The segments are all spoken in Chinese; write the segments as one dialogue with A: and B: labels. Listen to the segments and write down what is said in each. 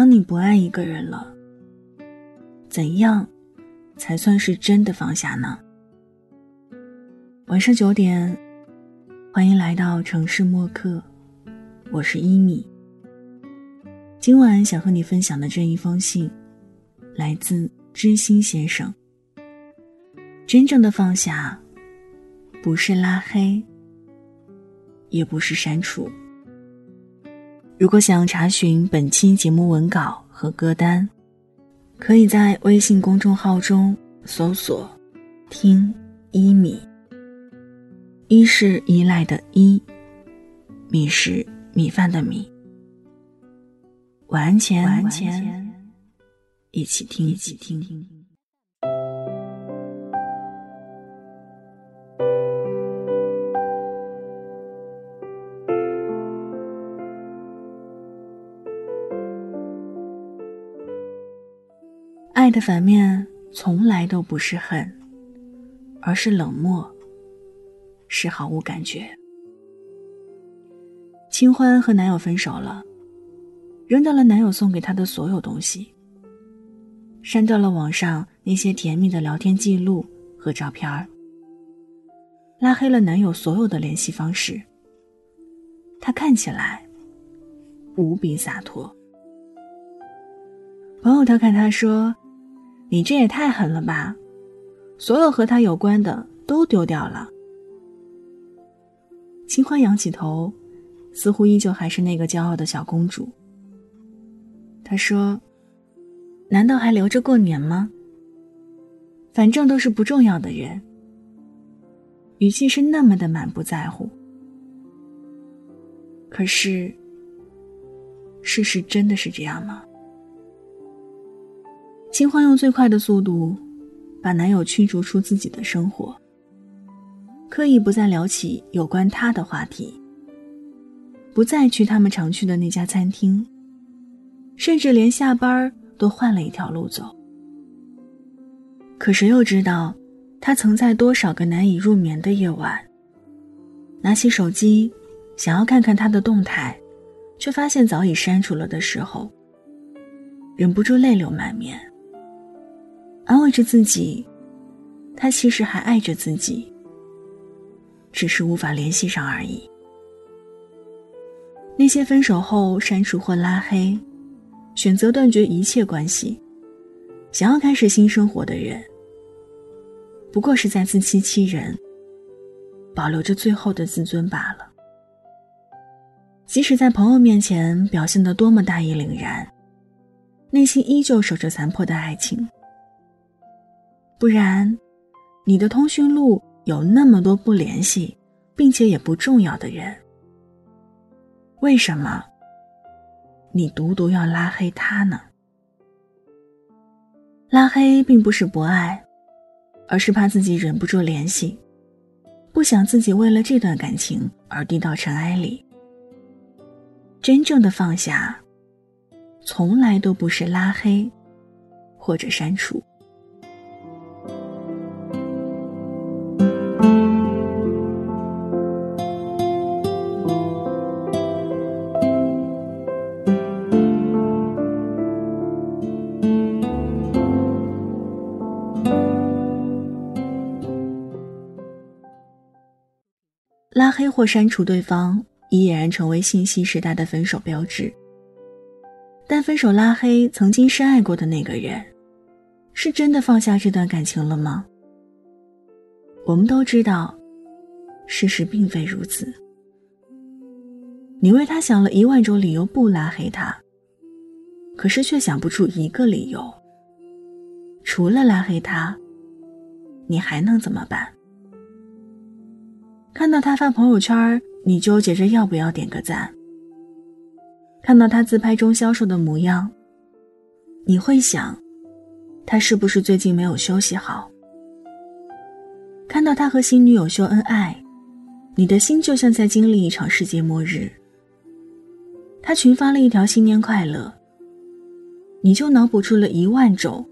A: 当你不爱一个人了，怎样才算是真的放下呢？晚上九点，欢迎来到城市默客，我是一米。今晚想和你分享的这一封信，来自知心先生。真正的放下，不是拉黑，也不是删除。如果想查询本期节目文稿和歌单，可以在微信公众号中搜索“听一米”。一是依赖的依，米是米饭的米。晚安前，晚安前，一起听，一起听。爱的反面从来都不是恨，而是冷漠，是毫无感觉。清欢和男友分手了，扔掉了男友送给她的所有东西，删掉了网上那些甜蜜的聊天记录和照片儿，拉黑了男友所有的联系方式。她看起来无比洒脱。朋友调侃她说。你这也太狠了吧！所有和他有关的都丢掉了。清欢仰起头，似乎依旧还是那个骄傲的小公主。他说：“难道还留着过年吗？反正都是不重要的人。”语气是那么的满不在乎。可是，事实真的是这样吗？清欢用最快的速度，把男友驱逐出自己的生活。刻意不再聊起有关他的话题，不再去他们常去的那家餐厅，甚至连下班都换了一条路走。可谁又知道，他曾在多少个难以入眠的夜晚，拿起手机，想要看看他的动态，却发现早已删除了的时候，忍不住泪流满面。安慰着自己，他其实还爱着自己，只是无法联系上而已。那些分手后删除或拉黑，选择断绝一切关系，想要开始新生活的人，不过是在自欺欺人，保留着最后的自尊罢了。即使在朋友面前表现得多么大义凛然，内心依旧守着残破的爱情。不然，你的通讯录有那么多不联系，并且也不重要的人，为什么你独独要拉黑他呢？拉黑并不是不爱，而是怕自己忍不住联系，不想自己为了这段感情而低到尘埃里。真正的放下，从来都不是拉黑或者删除。拉黑或删除对方，已俨然成为信息时代的分手标志。但分手拉黑曾经深爱过的那个人，是真的放下这段感情了吗？我们都知道，事实并非如此。你为他想了一万种理由不拉黑他，可是却想不出一个理由。除了拉黑他，你还能怎么办？看到他发朋友圈，你纠结着要不要点个赞。看到他自拍中消瘦的模样，你会想，他是不是最近没有休息好？看到他和新女友秀恩爱，你的心就像在经历一场世界末日。他群发了一条新年快乐，你就脑补出了一万种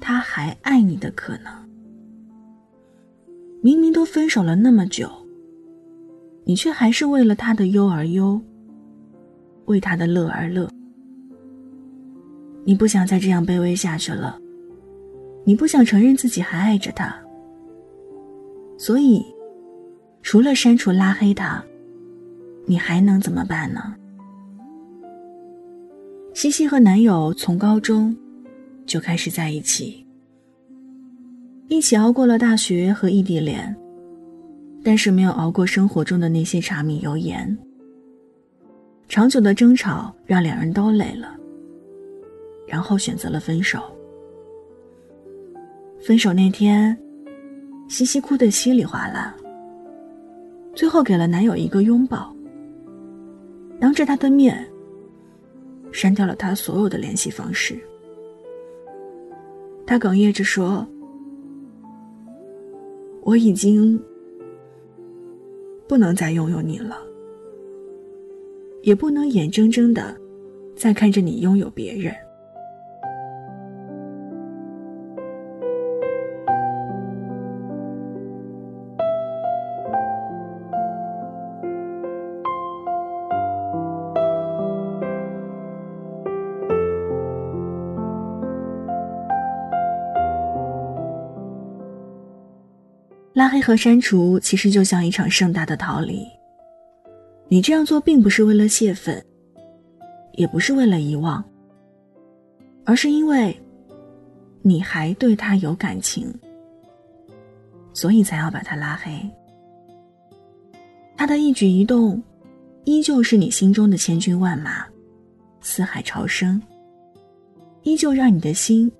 A: 他还爱你的可能。明明都分手了那么久，你却还是为了他的忧而忧，为他的乐而乐。你不想再这样卑微下去了，你不想承认自己还爱着他，所以，除了删除拉黑他，你还能怎么办呢？西西和男友从高中就开始在一起，一起熬过了大学和异地恋，但是没有熬过生活中的那些柴米油盐。长久的争吵让两人都累了，然后选择了分手。分手那天，西西哭得稀里哗啦，最后给了男友一个拥抱，当着他的面。删掉了他所有的联系方式。他哽咽着说：“我已经不能再拥有你了，也不能眼睁睁的再看着你拥有别人。”黑和删除其实就像一场盛大的逃离。你这样做并不是为了泄愤，也不是为了遗忘，而是因为你还对他有感情，所以才要把他拉黑。他的一举一动，依旧是你心中的千军万马，四海潮生，依旧让你的心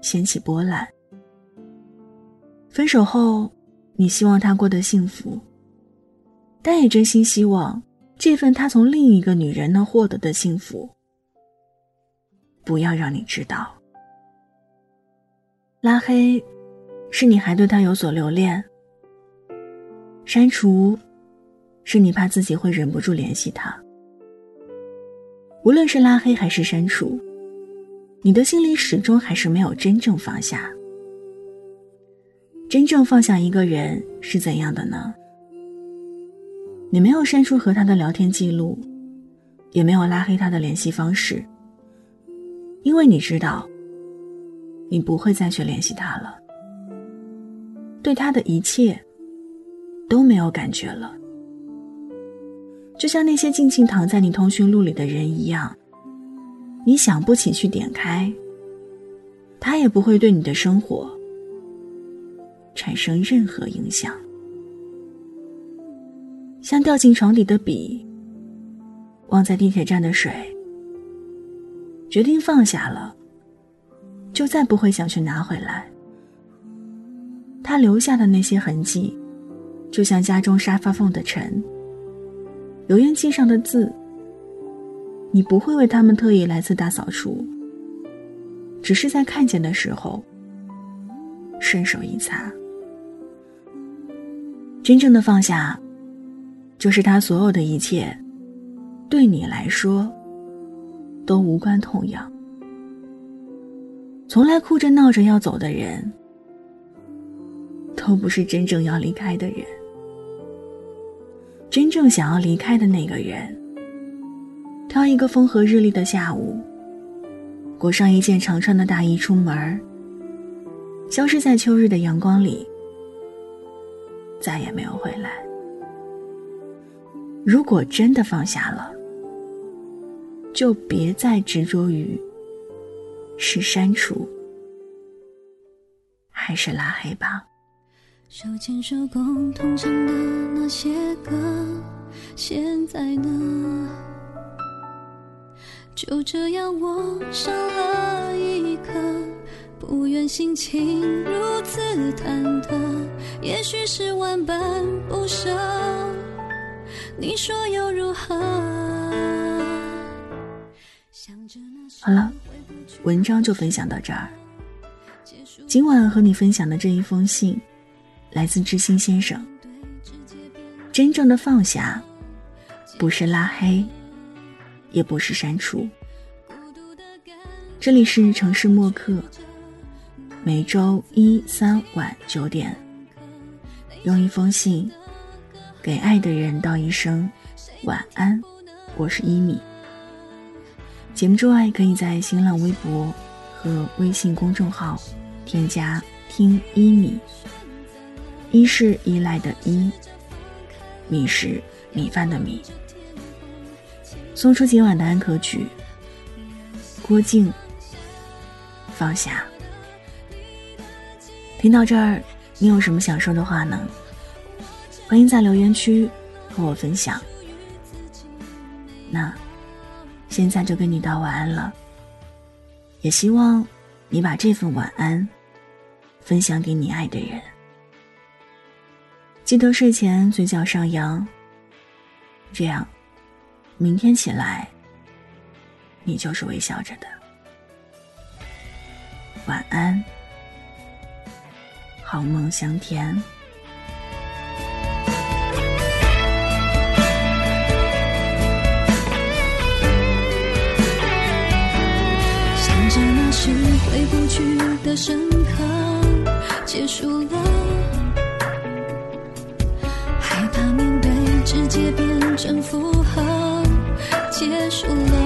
A: 掀起波澜。分手后。你希望他过得幸福，但也真心希望这份他从另一个女人那获得的幸福，不要让你知道。拉黑，是你还对他有所留恋；删除，是你怕自己会忍不住联系他。无论是拉黑还是删除，你的心里始终还是没有真正放下。真正放下一个人是怎样的呢？你没有删除和他的聊天记录，也没有拉黑他的联系方式，因为你知道，你不会再去联系他了，对他的一切都没有感觉了，就像那些静静躺在你通讯录里的人一样，你想不起去点开，他也不会对你的生活。产生任何影响，像掉进床底的笔，忘在地铁站的水。决定放下了，就再不会想去拿回来。他留下的那些痕迹，就像家中沙发缝的尘，油烟机上的字，你不会为他们特意来次大扫除，只是在看见的时候，顺手一擦。真正的放下，就是他所有的一切，对你来说都无关痛痒。从来哭着闹着要走的人，都不是真正要离开的人。真正想要离开的那个人，挑一个风和日丽的下午，裹上一件长穿的大衣出门，消失在秋日的阳光里。再也没有回来。如果真的放下了，就别再执着于是删除还是拉黑吧。
B: 手牵手共同唱的那些歌，现在呢？就这样我少了一颗。不愿心情如此忐忑，也许是万般不舍。你说又如何？
A: 好了，文章就分享到这儿。今晚和你分享的这一封信，来自知心先生。真正的放下，不是拉黑，也不是删除。这里是城市默客。每周一、三晚九点，用一封信给爱的人道一声晚安。我是一米。节目之外，可以在新浪微博和微信公众号添加“听一米”，一是依赖的依，米是米饭的米。送出今晚的安可曲，郭靖放下。听到这儿，你有什么想说的话呢？欢迎在留言区和我分享。那。现在就跟你道晚安了，也希望你把这份晚安分享给你爱的人。记得睡前嘴角上扬，这样明天起来你就是微笑着的。晚安，好梦香甜。
B: 想着那是回不去的深刻，结束了。害怕面对，直接变成负荷，结束了。